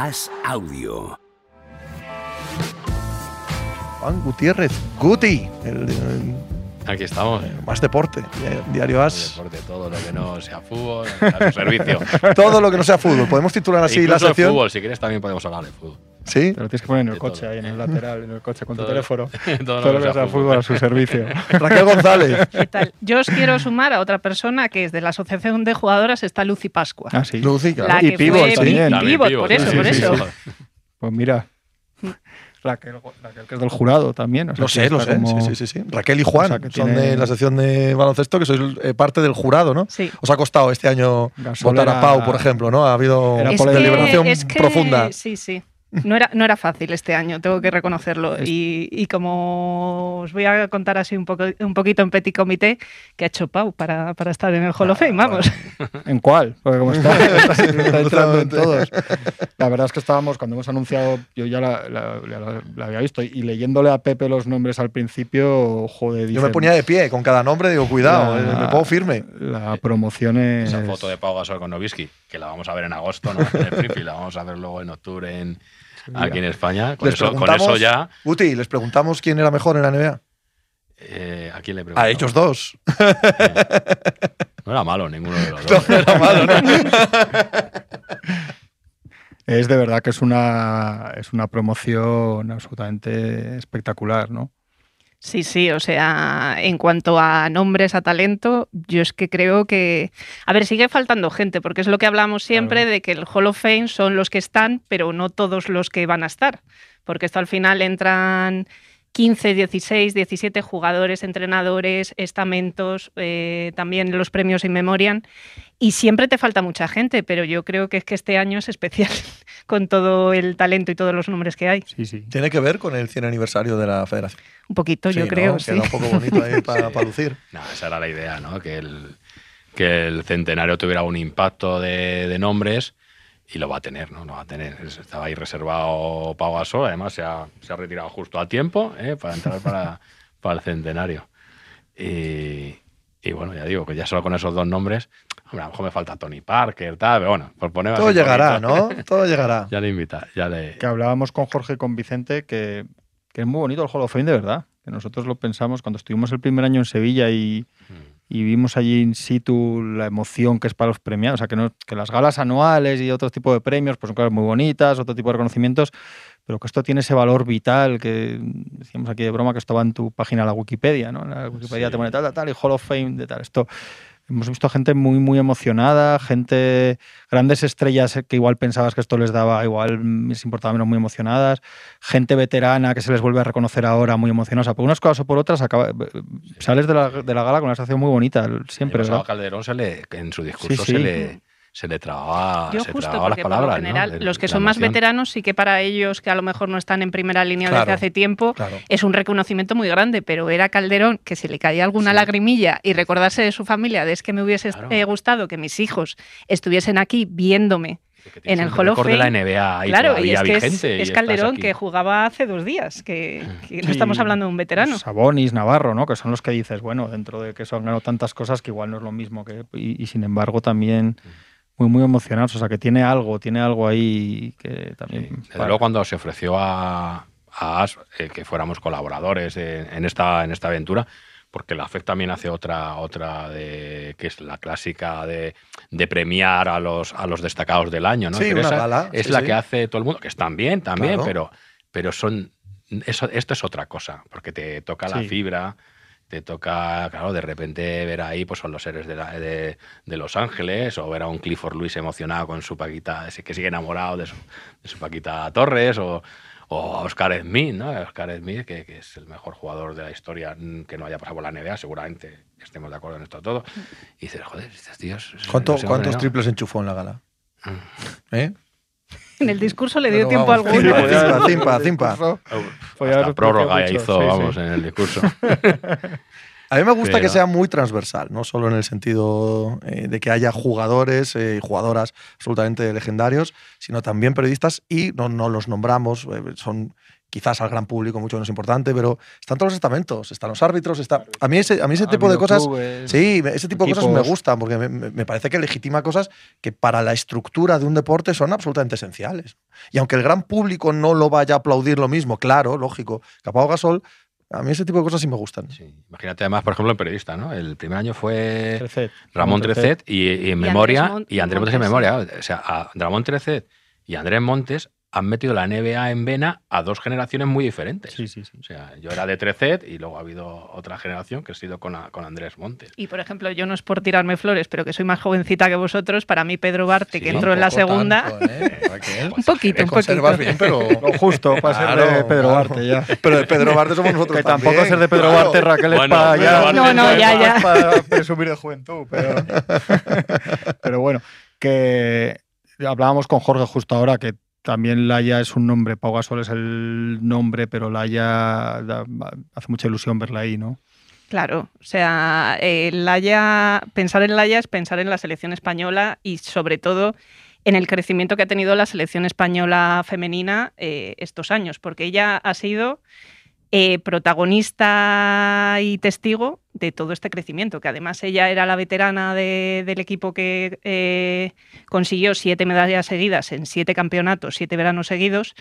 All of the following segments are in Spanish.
As Audio. Juan Gutiérrez, Guti, el, el- Aquí estamos. más deporte, di- diario As. Deporte, todo lo que no sea fútbol, a su servicio. Todo lo que no sea fútbol. Podemos titular así Incluso la sección. fútbol, si quieres también podemos hablar de fútbol. Sí. Te lo tienes que poner en el De coche, todo. ahí en el lateral, en el coche con tu teléfono. todo Todo lo que sea fútbol. fútbol a su servicio. Raquel González. ¿Qué tal? Yo os quiero sumar a otra persona que es de la Asociación de Jugadoras, está Lucy Pascua. Ah, sí. Lucy, claro. La Y que Pivot fue También Pivot, Pivot, por eso, sí, por sí, eso. sí. Pues mira. Raquel, Raquel, que es del jurado también. o sea, Lo sé, lo sé. como- Sí, sí, sí. Raquel y Juan O sea, que son tiene- de la sección de baloncesto, que sois eh, parte del jurado, ¿no? Sí. Os ha costado este año Gasol votar a Pau, por ejemplo, ¿no? Ha habido la deliberación es que- profunda. Sí, sí. No era, no era fácil este año, tengo que reconocerlo. Y, y como os voy a contar así un, poco, un poquito en petit comité, que ha hecho Pau para, para estar en el Hall of Fame, vamos. ¿En cuál? Porque como está, está entrando en todos. La verdad es que estábamos, cuando hemos anunciado, yo ya la, la- la- la había visto, y leyéndole a Pepe los nombres al principio, joder, Yo me dicen, ponía de pie con cada nombre, digo, cuidado, La- eh, me pongo firme. La promoción es... Esa foto de Pau Gasol con Novisky, que la vamos a ver en agosto, ¿no? En el Fripi, la vamos a ver luego en octubre en, aquí en España. Con Les eso, con preguntamos, eso ya. Guti, les preguntamos quién era mejor en la NBA. Eh, ¿A quién le preguntamos? A ellos dos. No era malo ninguno de los dos. No era malo, ¿no? Es de verdad que es una, es una promoción absolutamente espectacular, ¿no? Sí, sí, o sea, en cuanto a nombres, a talento, yo es que creo que... A ver, sigue faltando gente, porque es lo que hablamos siempre de que el Hall of Fame son los que están, pero no todos los que van a estar, porque esto al final entran 15, 16, 17 jugadores, entrenadores, estamentos, eh, también los premios in memoriam, y siempre te falta mucha gente, pero yo creo que es que este año es especial con todo el talento y todos los nombres que hay. Sí, sí. Tiene que ver con el 100 aniversario de la federación. Un poquito, Sí, yo ¿no? creo, sí. Queda un poco bonito ahí para lucir. No, esa era la idea, ¿no? Que el, que el centenario tuviera un impacto de, de nombres y lo va a tener, ¿no? Lo va a tener. Es- Estaba ahí reservado Pau Gasol, además se ha, se ha retirado justo a tiempo ¿eh? para entrar para, para el centenario. Y, y bueno, ya digo, que ya solo con esos dos nombres, hombre, a lo mejor me falta Tony Parker, tal, pero bueno, por poner Todo llegará. ¿no? Todo llegará. Ya le invita, ya le... Que hablábamos con Jorge y con Vicente que, que es muy bonito el Hall of Fame de verdad. Que nosotros lo pensamos cuando estuvimos el primer año en Sevilla y, y vimos allí in situ la emoción que es para los premiados. O sea, que, no, que las galas anuales y otro tipo de premios pues son cosas muy bonitas, otro tipo de reconocimientos, pero que esto tiene ese valor vital que decíamos aquí de broma que esto va en tu página, la Wikipedia, ¿no? La Wikipedia Sí. te pone tal, tal, tal, y Hall of Fame de tal. Esto hemos visto gente muy, muy emocionada, gente, grandes estrellas que igual pensabas que esto les daba, igual les importaba menos, muy emocionadas, gente veterana que se les vuelve a reconocer ahora, muy emocionada. O sea, por unas cosas o por otras, acaba- sales de la, de la gala con una sensación muy bonita, siempre, a Calderón se le, en su discurso Sí, se le, se le trababa, Yo se justo trababa las palabras, por lo ¿no? general De- los que son más veteranos sí que para ellos que a lo mejor no están en primera línea Claro, desde hace tiempo claro. es un reconocimiento muy grande, pero era Calderón que si le caía alguna Sí. lagrimilla y recordarse de su familia, de es que me hubiese Claro. eh, gustado que mis hijos estuviesen aquí viéndome en el un Hall of récord de la Fame. NBA ahí claro, y es que es, Calderón que jugaba hace dos días, que, que no estamos hablando de un veterano. Sabonis, Navarro, ¿no? Que son los que dices, bueno, dentro de que eso han ganado tantas cosas que igual no es lo mismo que y, y sin embargo también muy muy emocionados, o sea, que tiene algo, tiene algo ahí que también Desde para- luego cuando se ofreció a, a As eh, que fuéramos colaboradores en, en esta, en esta aventura, porque la FED también hace otra, otra de, que es la clásica de, de premiar a los, a los destacados del año, ¿no? Sí, Pero una esa gala, Es sí, la sí. que hace todo el mundo, que están bien también, Claro. pero, pero son eso, esto es otra cosa, porque te toca la Sí. fibra, te toca, claro, de repente ver ahí, pues son los seres de, la- de, de Los Ángeles, o ver a un Clifford Luis emocionado con su Paquita, que sigue enamorado de su, de su Paquita Torres, o, o a Oscar Smith, ¿no? Oscar Smith, que, que es el mejor jugador de la historia mm, que no haya pasado por la NBA, seguramente estemos de acuerdo en esto todo. Y dices, joder, estos tíos. ¿Cuánto- ¿Cuántos triples enchufó en la gala? Mm. ¿Eh? En el discurso le dio tiempo vamos, alguno. Podía Hasta haber prórroga mucho, hizo, sí, vamos, sí. en el discurso. A mí me gusta Pero- que sea muy transversal, no solo en el sentido eh, de que haya jugadores eh, y jugadoras absolutamente legendarios, sino también periodistas y no, no los nombramos, eh, son quizás al gran público mucho menos importante, pero están todos los estamentos, están los árbitros, está... A mí ese, a mí ese tipo de cosas... sí, ese tipo de cosas me gustan, porque me, me, parece que legitima cosas que para la estructura de un deporte son absolutamente esenciales. Y aunque el gran público no lo vaya a aplaudir lo mismo, claro, lógico, que Gasol a mí ese tipo de cosas sí me gustan. Imagínate además, por ejemplo, en periodista, ¿no? El primer año fue Ramón Trecet y, en memoria, y Andrés Montes en memoria. O sea, Ramón Trecet y Andrés Montes han metido la NBA en vena a dos generaciones muy diferentes. Sí, sí, sí. O sea, yo era de Trecet y luego ha habido otra generación que ha sido con, con Andrés Montes. Y por ejemplo, yo no es por tirarme flores, pero que soy más jovencita que vosotros, para mí Pedro Barte, que entró en la segunda. ¿eh? un poquito, un poquito. bien, pero. justo para ser de Pedro Barte ya. Pero de Pedro Barte somos nosotros. Que tampoco ser de Pedro Barte, Raquel, es para ya. No, no, ya, ya. Para presumir de juventud, pero. pero bueno, que hablábamos con Jorge justo ahora que también Laia es un nombre, Pau Gasol es el nombre, pero Laia hace mucha ilusión verla ahí, ¿no? Claro, o sea, eh, pensar en Laia es pensar en la selección española y sobre todo en el crecimiento que ha tenido la selección española femenina eh, estos años, porque ella ha sido eh, protagonista y testigo de todo este crecimiento, que además ella era la veterana del equipo que eh, consiguió siete medallas seguidas en siete campeonatos, siete veranos seguidos.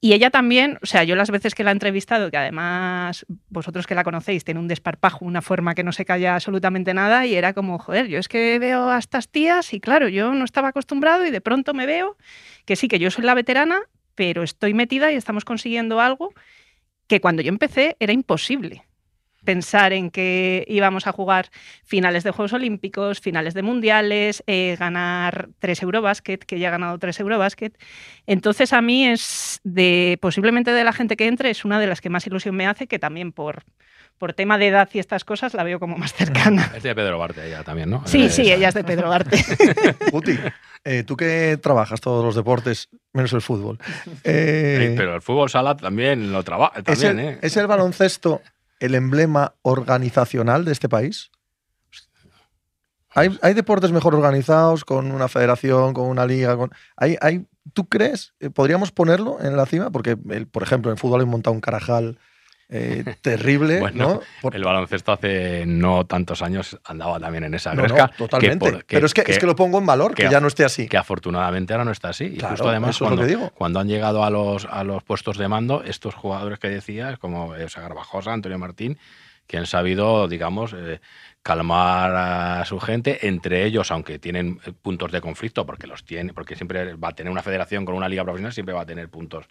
Y ella también, o sea, yo las veces que la he entrevistado, que además vosotros que la conocéis, tiene un desparpajo, una forma que no se calla absolutamente nada, y era como, joder, yo es que veo a estas tías y claro, yo no estaba acostumbrado y de pronto me veo que sí, que yo soy la veterana, pero estoy metida y estamos consiguiendo algo que cuando yo empecé era imposible pensar en que íbamos a jugar finales de Juegos Olímpicos, finales de Mundiales, eh, ganar tres Eurobasket, que ya ha ganado tres Eurobasket. Entonces a mí es de posiblemente de la gente que entre, es una de las que más ilusión me hace, que también por, por tema de edad y estas cosas la veo como más cercana. Es de Pedro Barte ella también, ¿no? Sí, sí, ella es de Pedro Barte. Puti, eh, tú que trabajas todos los deportes, menos el fútbol. Eh, pero el fútbol sala también lo trabaja. ¿Es, ¿eh? ¿Es el baloncesto el emblema organizacional de este país? ¿Hay, hay deportes mejor organizados con una federación, con una liga? Con... ¿Hay, hay, ¿Tú crees? ¿Podríamos ponerlo en la cima? Porque, por ejemplo, en fútbol hay montado un carajal eh, terrible. bueno, ¿no? El baloncesto hace no tantos años andaba también en esa gresca. totalmente. Pero es que, es que lo pongo en valor, que, ya no esté así. Que afortunadamente ahora no está así. y justo además, cuando, digo. cuando han llegado a los, a los puestos de mando, estos jugadores que decías, como Esa Garbajosa, Antonio Martín, que han sabido, digamos, eh, calmar a su gente, entre ellos, aunque tienen puntos de conflicto, porque los tiene, porque siempre va a tener una federación con una liga profesional, siempre va a tener puntos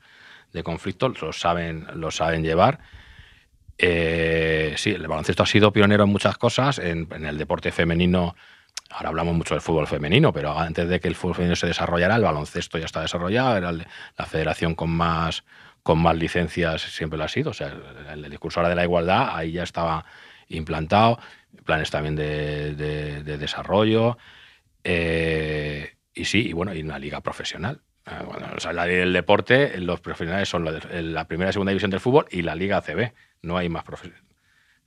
de conflicto, los saben, los saben llevar eh, sí, el baloncesto ha sido pionero en muchas cosas, en, el deporte femenino. Ahora hablamos mucho del fútbol femenino, pero antes de que el fútbol femenino se desarrollara, el baloncesto ya está desarrollado, era la federación con más, con más licencias siempre lo ha sido. O sea, el, discurso ahora de la igualdad ahí ya estaba implantado, planes también de, desarrollo. Eh, y sí, y bueno, y una liga profesional. Ah, bueno, o sea, la del deporte, los profesionales son la, primera y segunda división del fútbol y la Liga ACB. No hay más profesionales.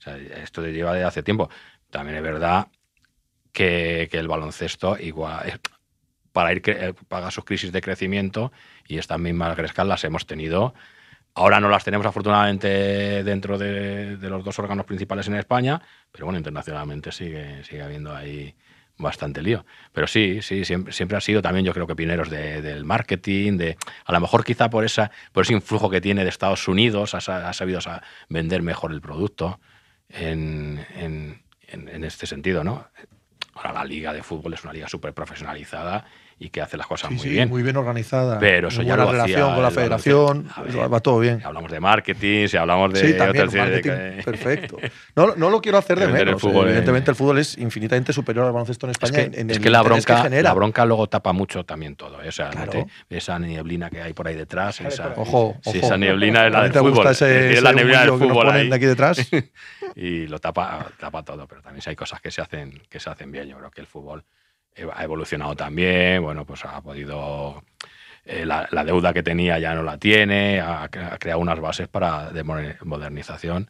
O esto lleva de hace tiempo. También es verdad que, el baloncesto igual para ir eh, paga sus crisis de crecimiento y estas mismas grescas las hemos tenido. Ahora no las tenemos afortunadamente dentro de, de, los dos órganos principales en España, pero bueno, internacionalmente sigue, sigue habiendo ahí bastante lío. Pero sí, sí, siempre, siempre ha sido también yo creo que pioneros del marketing, de a lo mejor quizá por, esa, por ese influjo que tiene de Estados Unidos, ha, sabido vender mejor el producto en, en, en, este sentido, ¿no? Ahora la liga de fútbol es una liga súper profesionalizada y que hace las cosas muy bien. Muy bien organizada. Pero eso ya lo relación con la federación, va todo bien. Si hablamos de marketing, si hablamos de. Sí, también, marketing, perfecto. No, no, lo quiero hacer de menos. evidentemente, el fútbol es infinitamente superior al baloncesto en España. Es que, en, es que la bronca, la bronca luego tapa mucho también todo. ¿eh? O sea, esa nieblina que hay por ahí detrás. Esa, ojo, ojo. esa nieblina es la del fútbol. es la neblina del fútbol ahí. de aquí detrás. y lo tapa, tapa todo. Pero también hay cosas que se hacen, que se hacen bien. Yo creo que el fútbol ha evolucionado también, bueno, pues ha podido... Eh, la, deuda que tenía ya no la tiene, ha, creado unas bases para de modernización.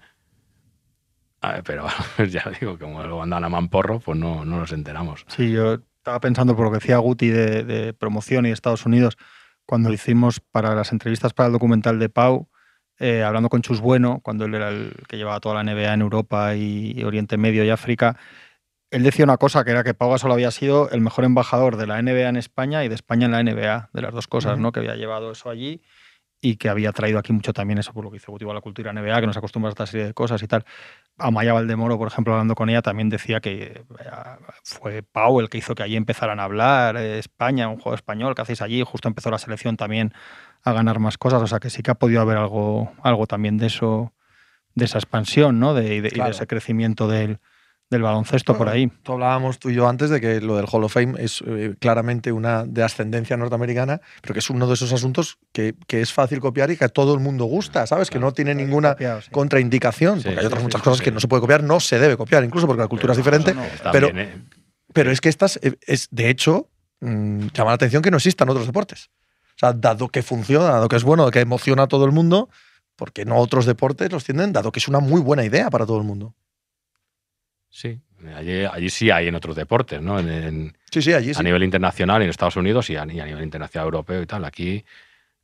pero ya digo, como lo andan a mamporro, pues no, no nos enteramos. Sí, yo estaba pensando por lo que decía Guti de, promoción y Estados Unidos, cuando hicimos para las entrevistas para el documental de Pau, eh, hablando con Chus Bueno, cuando él era el que llevaba toda la NBA en Europa y Oriente Medio y África, él decía una cosa que era que Pau Gasol había sido el mejor embajador de la NBA en España y de España en la NBA, de las dos cosas, ¿no? Que había llevado eso allí y que había traído aquí mucho también eso por lo que hizo a la cultura NBA, que nos acostumbra a esta serie de cosas y tal. Amaya Valdemoro, por ejemplo, hablando con ella, también decía que fue Pau el que hizo que allí empezaran a hablar, eh, España, un juego español que hacéis allí, justo empezó la selección también a ganar más cosas, o sea que sí que ha podido haber algo, algo también de eso, de esa expansión, ¿no? De, y, de, ese crecimiento del, del baloncesto por ahí. Tú hablábamos tú y yo antes de que lo del Hall of Fame es eh, claramente una de ascendencia norteamericana, pero que es uno de esos asuntos que, es fácil copiar y que a todo el mundo gusta, ¿sabes? que no tiene ninguna contraindicación, porque hay otras muchas cosas que no se puede copiar, no se debe copiar, incluso porque la cultura es diferente. pero, ¿eh? pero es que estas, eh, es, de hecho, mm, llama la atención que no existan otros deportes. O sea, dado que funciona, dado que es bueno, que emociona a todo el mundo, porque no otros deportes los tienen, dado que es una muy buena idea para todo el mundo. Sí, allí, sí hay en otros deportes, ¿no? En, sí, sí, allí A nivel internacional en Estados Unidos y a, nivel internacional europeo y tal. Aquí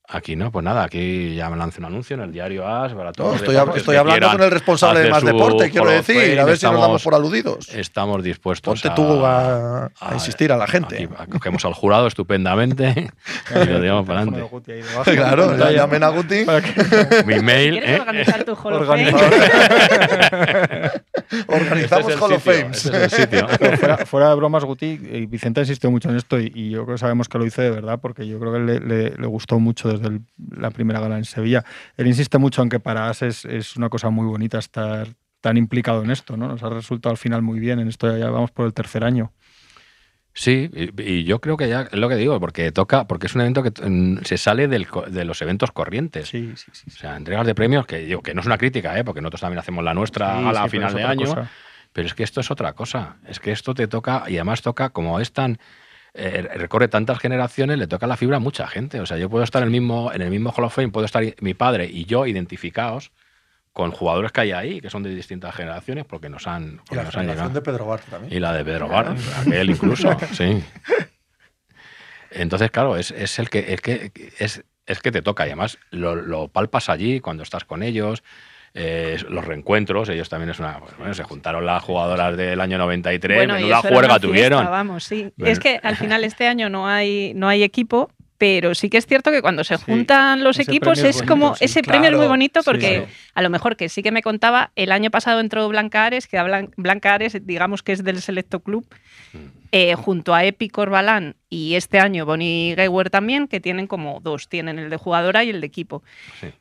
Aquí no, pues nada, aquí ya me lance un anuncio en el diario AS para todos. estoy, hablando con el responsable de más deporte, quiero decir, a ver si nos damos por aludidos. Estamos dispuestos Ponte tú a, insistir a la gente. cogemos al jurado estupendamente y lo digamos para adelante. claro, ya llamen a Guti. Mi mail. ¿Quieres ¿eh? organizar tu Organizamos este Hall of Fames. Este fuera, de bromas, Guti, y Vicente insistió mucho en esto y, yo creo que sabemos que lo hice de verdad porque yo creo que le, le gustó mucho desde la primera gala en Sevilla. Él insiste mucho en que para As es, una cosa muy bonita estar tan implicado en esto, ¿no? Nos ha resultado al final muy bien, en esto ya vamos por el tercer año. Sí, y, yo creo que ya es lo que digo, porque toca, porque es un evento que mm, se sale de los eventos corrientes. Sí, sí, sí. O sea, entregas de premios, que que no es una crítica, ¿eh? porque nosotros también hacemos la nuestra a la final de año. Pero es que esto es otra cosa. Es que esto te toca, y además toca, como es tan eh, recorre tantas generaciones, le toca la fibra a mucha gente. O sea, yo puedo estar en el mismo, en el mismo Hall of Fame, puedo estar mi padre y yo identificados con jugadores que hay ahí, que son de distintas generaciones, porque nos han, y la generación de Pedro Bart también. Y la de Pedro Bart, aquel incluso, sí. Entonces, claro, es, es el que, es que es, es que te toca y además lo, lo palpas allí cuando estás con ellos. Eh, los reencuentros, ellos también es una. Bueno, se juntaron las jugadoras del año 93, bueno, menuda juerga tuvieron. Vamos, sí. Es que al final este año no hay, no hay equipo, pero sí que es cierto que cuando se juntan los equipos es, como ese premio es muy bonito porque a lo mejor que sí que me contaba el año pasado entró Blanca Ares que Blanca Ares digamos que es del Selecto Club mm. Eh, junto a Epi Corbalán y este año Bonnie Geiwer también, que tienen como dos, tienen el de jugadora y el de equipo.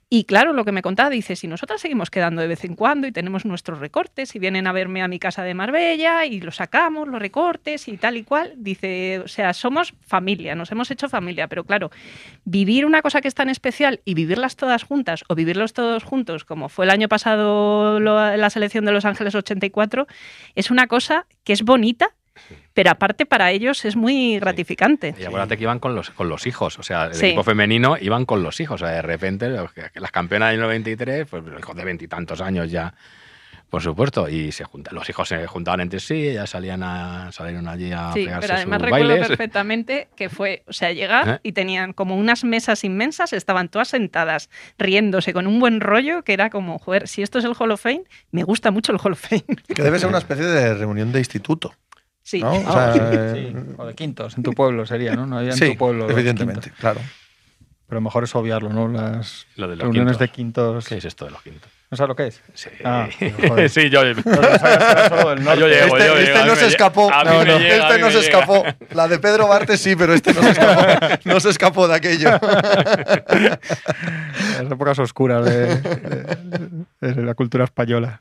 Y claro, lo que me contaba, dice, si nosotras seguimos quedando de vez en cuando y tenemos nuestros recortes y vienen a verme a mi casa de Marbella y los sacamos, los recortes y tal y cual, dice, o sea, somos familia, nos hemos hecho familia, pero claro, vivir una cosa que es tan especial y vivirlas todas juntas o vivirlos todos juntos, como fue el año pasado la selección de Los Ángeles 84, es una cosa que es bonita pero aparte para ellos es muy gratificante. Y acuérdate que iban con los, con los hijos, o sea, el equipo femenino iban con los hijos, o sea, de repente las campeonas del 93, pues hijos de veintitantos años ya, por supuesto, y se juntan, los hijos se juntaban entre sí, ya salían a, salieron allí a sí, pero además recuerdo perfectamente que fue, o sea, llegar ¿Eh? y tenían como unas mesas inmensas, estaban todas sentadas, riéndose con un buen rollo, que era como, joder, si esto es el Hall of Fame, me gusta mucho el Hall of Fame. Que debe ser una especie de reunión de instituto. Sí. ¿no? O, de quintos, en tu pueblo sería, ¿no? No había en tu pueblo. Evidentemente, claro. Pero mejor es obviarlo, ¿no? Las reuniones de quintos. ¿Qué es esto de los quintos? ¿No sabes lo que es? Sí. Ah, sí, yo. No, yo llego, este, este no se escapó. No, no, este no se escapó. La de Pedro Bartes sí, pero este no se escapó. no se escapó de aquello. Las épocas oscuras de, de la cultura española.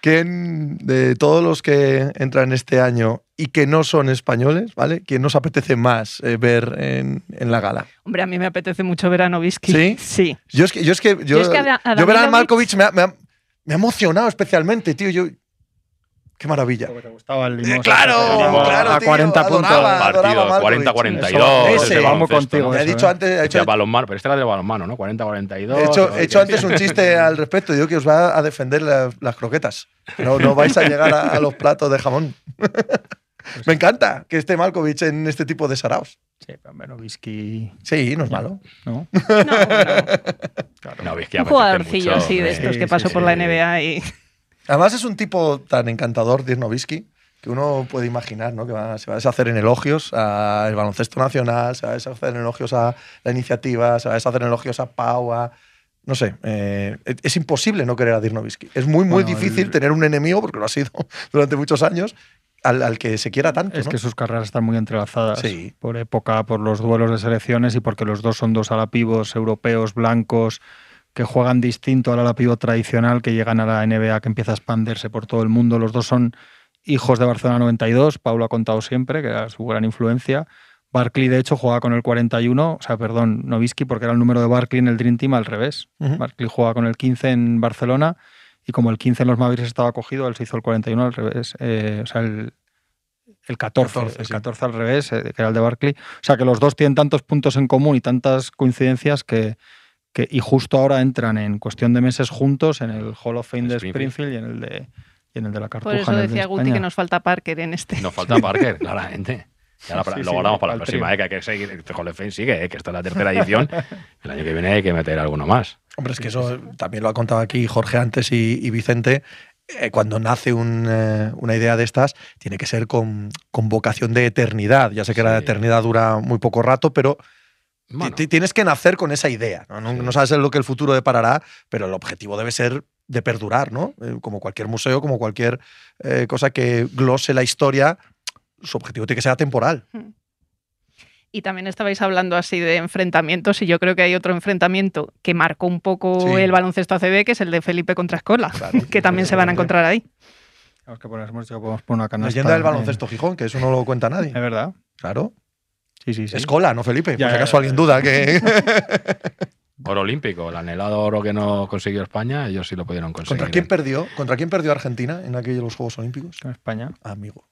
¿Quién de todos los que entran este año y que no son españoles, ¿vale? ¿Quién nos apetece más eh, ver en, la gala? Hombre, a mí me apetece mucho ver a Novisky. ¿Sí? Sí. Yo es que, yo es que, yo, ver a Malkovich me ha, me, ha, me ha emocionado especialmente, tío. Yo, Qué maravilla. te gustaba el limón. claro, claro, a 40 puntos. Partido 40-42. Vamos contigo. he dicho ¿eh? antes. He hecho, balonmano, pero este era de balonmano, ¿no? 40-42. He hecho, he hecho antes un chiste al respecto. Digo que os va a defender las, croquetas. No, no vais a llegar a, los platos de jamón. Me encanta que esté Malkovich en este tipo de saraos. Sí, pero Novisky. Sí, no es malo. ¿No? No, no. Claro. Nowitzki Un jugadorcillo así de estos Sí, que sí, pasó por sí. la NBA y. Además es un tipo tan encantador, Dirk Nowitzki, que uno puede imaginar ¿no? que va- se va a deshacer en elogios al baloncesto nacional, se va a deshacer en elogios a la iniciativa, se va a deshacer en elogios a Pau, a- No sé, eh, es imposible no querer a Dirk Nowitzki. Es muy, muy Bueno, difícil el- tener un enemigo, porque lo ha sido durante muchos años, al, al que se quiera tanto. Es ¿no? que sus carreras están muy entrelazadas Sí. por época, por los duelos de selecciones y porque los dos son dos alapivos europeos blancos que juegan distinto al alapivo tradicional que llegan a la NBA que empieza a expandirse por todo el mundo. Los dos son hijos de Barcelona 92, Paulo ha contado siempre, que era su gran influencia. Barkley, de hecho, jugaba con el 41, o sea, perdón, Novisky, porque era el número de Barkley en el Dream Team al revés. Ujú. Barkley jugaba con el 15 en Barcelona y como el 15 en los Mavericks estaba cogido, él se hizo el 41 al revés. Eh, o sea, el, el 14, 14, el sí. 14 al revés, eh, que era el de Barkley. O sea, que los dos tienen tantos puntos en común y tantas coincidencias que, que y justo ahora entran en cuestión de meses juntos en el Hall of Fame de Springfield. Y en el de, y en el de la Cartuja. Por eso en el de decía Guti que nos falta Parker en este. Nos falta Parker, claramente. Ya la- Sí, lo sí, guardamos para la próxima, eh, que hay que seguir. Este Hall of Fame sigue, eh, que esta es la tercera edición. El año que viene hay que meter alguno más. Hombre, es que eso también lo ha contado aquí Jorge antes y, y Vicente. Eh, cuando nace un, eh, una idea de estas, tiene que ser con, con vocación de eternidad. Ya sé que la eternidad dura muy poco rato, pero Bueno, ti- tienes que nacer con esa idea. ¿no? No, Sí. no sabes lo que el futuro deparará, pero el objetivo debe ser de perdurar, ¿no? Eh, como cualquier museo, como cualquier eh, cosa que glose la historia, su objetivo tiene que ser atemporal. Y también estabais hablando así de enfrentamientos y yo creo que hay otro enfrentamiento que marcó un poco Sí. el baloncesto ACB, que es el de Felipe contra Escola, Claro. que también se van a encontrar ahí. Tenemos que poner, que podemos poner una canasta. Leyenda del en- baloncesto Gijón, que eso no lo cuenta nadie. Es verdad. Claro. Sí, sí, sí. Escola, no Felipe. Ya, por si acaso alguien duda que. oro olímpico, el anhelado oro que no consiguió España, ellos sí lo pudieron conseguir. ¿Contra quién perdió? ¿Contra quién perdió Argentina en aquellos Juegos Olímpicos? En España. Amigo.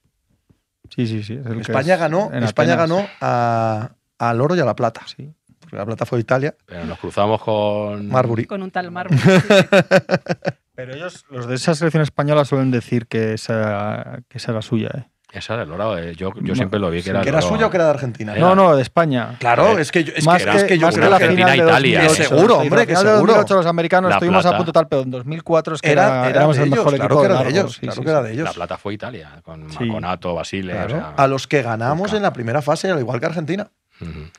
Sí, sí, sí. es el España es ganó, España Atenas. ganó a- al oro y a la plata. Sí. Porque la plata fue Italia. Pero nos cruzamos con. Marbury. Con un tal Marvel. Pero ellos, los de esa selección española, suelen decir que esa, que esa era suya. ¿eh? Esa del oro, eh, yo, yo No, siempre lo vi que era. ¿Que era suya o que era de Argentina? Era- No, no, de España. Claro, Joder. es que yo, es más que, que, es que yo más que creo la que Argentina, final de Italia. 2008. Seguro, hombre, que seguro. 2008 los americanos La estuvimos a punto tal, pero en 2004 es que era, éramos el ellos, mejor claro equipo que era de ellos, sí, claro sí, que era de ellos. La plata fue Italia, con Sí. Maconato, Basile. o Claro. sea, A los que ganamos en la primera fase, al igual que Argentina.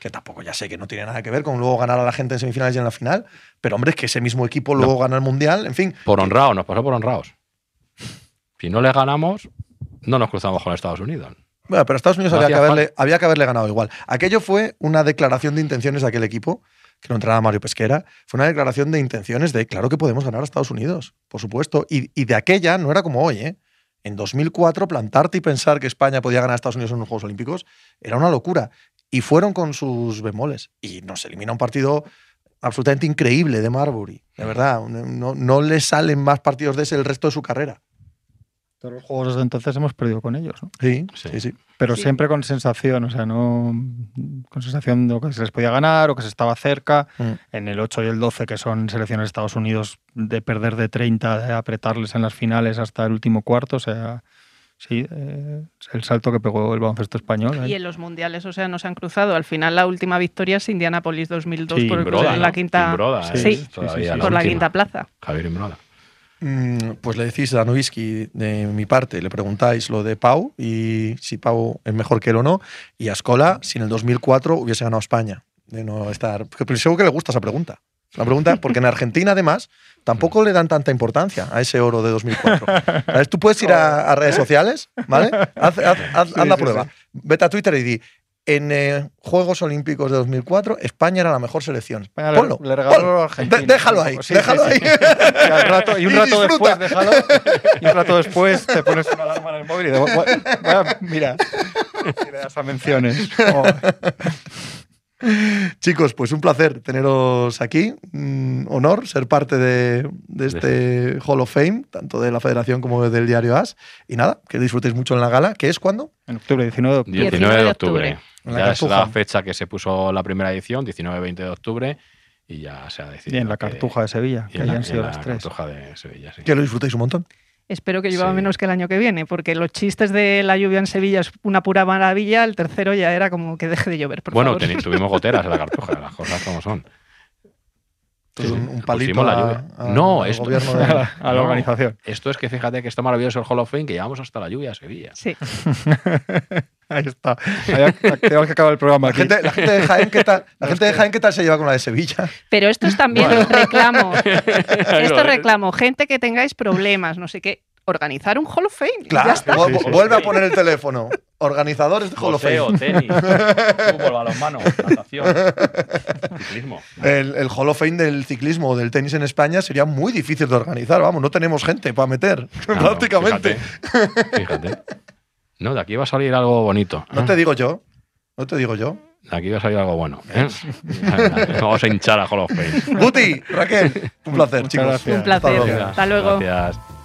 Que tampoco ya sé que no tiene nada que ver con luego ganar a la gente en semifinales y en la final. Pero hombre, es que ese mismo equipo luego gana el mundial. En fin, Por honrados, nos pasó por honrados. Si no les ganamos, no nos cruzamos con Estados Unidos. Bueno, pero a Estados Unidos No había que, haberle, falta. había que haberle ganado igual. Aquello fue una declaración de intenciones de aquel equipo, que no entraba Mario Pesquera. Fue una declaración de intenciones de, claro que podemos ganar a Estados Unidos, por supuesto. Y, y de aquella no era como hoy, ¿eh? En 2004, plantarte y pensar que España podía ganar a Estados Unidos en los Juegos Olímpicos era una locura. Y fueron con sus bemoles. Y nos elimina un partido absolutamente increíble de Marbury. De verdad, no, no le salen más partidos de ese el resto de su carrera. Todos los juegos desde entonces hemos perdido con ellos, ¿no? Sí, Sí. sí, sí. Pero Sí. siempre con sensación, o sea, no con sensación de que se les podía ganar o que se estaba cerca. Mm. En el 8 y el 12, que son selecciones de Estados Unidos, de perder de 30, de apretarles en las finales hasta el último cuarto, o sea, sí, eh, el salto que pegó el baloncesto español. ¿eh? Y en los mundiales, o sea, no se han cruzado. Al final, la última victoria es Indianapolis 2002 Sí, por el- Imbroda, la ¿no? quinta, Imbroda, Sí, eh, sí, sí, todavía sí, sí. la por la quinta plaza. Javier Imbroda. Mm, Pues le decís a Novisky de mi parte, le preguntáis lo de Pau y si Pau es mejor que él o no, y a Escola si en el 2004 hubiese ganado España. De no estar. Porque seguro que le gusta esa pregunta. La pregunta, porque en Argentina además tampoco le dan tanta importancia a ese oro de 2004. ¿Sabes? Tú puedes ir a, a redes sociales, ¿vale? Haz, haz- haz- haz la prueba. Vete a Twitter y di. En eh, Juegos Olímpicos de 2004, España era la mejor selección. España le- Ponlo, le regaló ponlo. a Argentina. De- déjalo ahí, Sí, déjalo sí, ahí. sí. Y, al rato- y un Y rato disfruta. después, déjalo. Y un rato después te pones una alarma en el móvil y de, voy, voy a- mira, y le das a menciones. Oh, Chicos, pues un placer teneros aquí. Un honor ser parte de, de este Hall of Fame, tanto de la Federación como del diario As. Y nada, que disfrutéis mucho en la gala, que es cuando. en octubre 19 de octubre. 19 de octubre. En la Ya es la fecha que se puso la primera edición, 19-20 de octubre, y ya se ha Y decidido. en la que- Cartuja de Sevilla, y que hayan y sido en las la tres. Cartuja de Sevilla, sí. Que lo disfrutéis un montón. Espero que llueva menos que el año que viene, porque los chistes de la lluvia en Sevilla es una pura maravilla, el tercero ya era como que deje de llover. Por bueno, favor. tuvimos goteras en la cartuja, las cosas como son. Un, palito a, no, esto, a la organización. Esto es que fíjate que está maravilloso el Hall of Fame que llevamos hasta la lluvia a Sevilla. Sí. Ahí está. tenemos que acabar el programa. La gente, la gente, de Jaén, ¿qué tal, la gente de Jaén, ¿qué tal se lleva con la de Sevilla? Pero esto es también reclamo. esto reclamo. Gente que tengáis problemas, no sé qué. Organizar un Hall of Fame. Claro, ya está. vuelve a poner el teléfono. Organizadores de Hall of Fame. tenis, fútbol, balonmano, natación, ciclismo. El, el, Hall of Fame del ciclismo o del tenis en España sería muy difícil de organizar. Vamos, no tenemos gente para meter, prácticamente. Fíjate, fíjate. No, de aquí va a salir algo bonito. No te digo yo. No te digo yo. De aquí va a salir algo bueno. ¿eh? Vamos a hinchar a Hall of Fame. Guti, Raquel, un placer, chicos. Un placer. Hasta luego. Gracias.